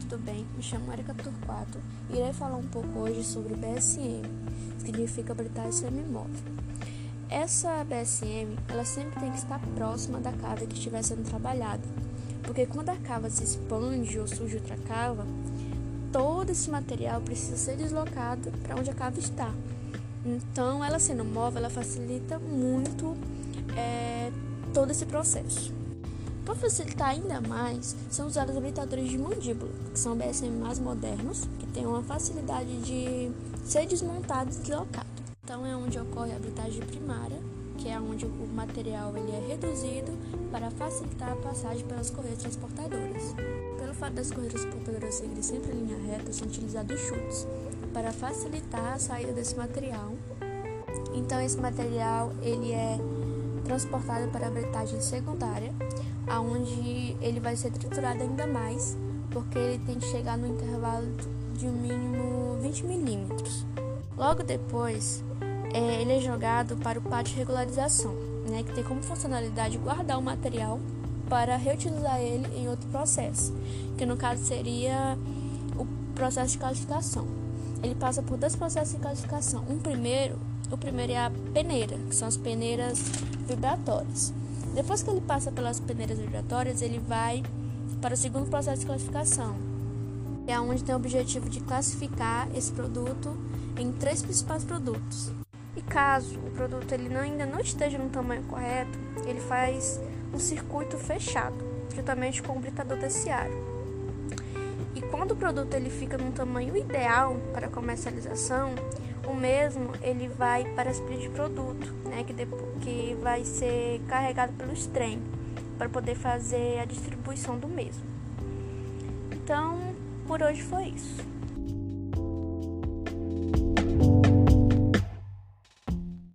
tudo bem? Me chamo Erika Turquato e irei falar um pouco hoje sobre BSM, que significa habilitar semimóvel. Essa BSM, ela sempre tem que estar próxima da cava que estiver sendo trabalhada, porque quando a cava se expande ou surge outra cava, todo esse material precisa ser deslocado para onde a cava está. Então, ela sendo móvel, ela facilita muito é, todo esse processo. Para facilitar ainda mais, são usados habilitadores de mandíbula, que são BSM mais modernos, que têm uma facilidade de ser desmontado e deslocado. Então é onde ocorre a habilitagem primária, que é onde o material ele é reduzido para facilitar a passagem pelas correias transportadoras. Pelo fato das correias transportadoras seguirem sempre em linha reta, são utilizados chutes para facilitar a saída desse material. Então esse material ele é transportado para a habilitagem secundária, aonde ele vai ser triturado ainda mais, porque ele tem que chegar no intervalo de um mínimo 20 milímetros. Logo depois, é, ele é jogado para o pátio de regularização, né, que tem como funcionalidade guardar o material para reutilizar ele em outro processo, que no caso seria o processo de classificação. Ele passa por dois processos de classificação. Um primeiro, o primeiro é a peneira, que são as peneiras vibratórias. Depois que ele passa pelas peneiras vibratórias, ele vai para o segundo processo de classificação, que é onde tem o objetivo de classificar esse produto em três principais produtos. E caso o produto ele ainda não esteja no tamanho correto, ele faz um circuito fechado, juntamente com o britador terciário. E quando o produto ele fica num tamanho ideal para comercialização, o mesmo ele vai para a split de produto, né, que, depois, que vai ser carregado pelo trem para poder fazer a distribuição do mesmo. Então, por hoje foi isso.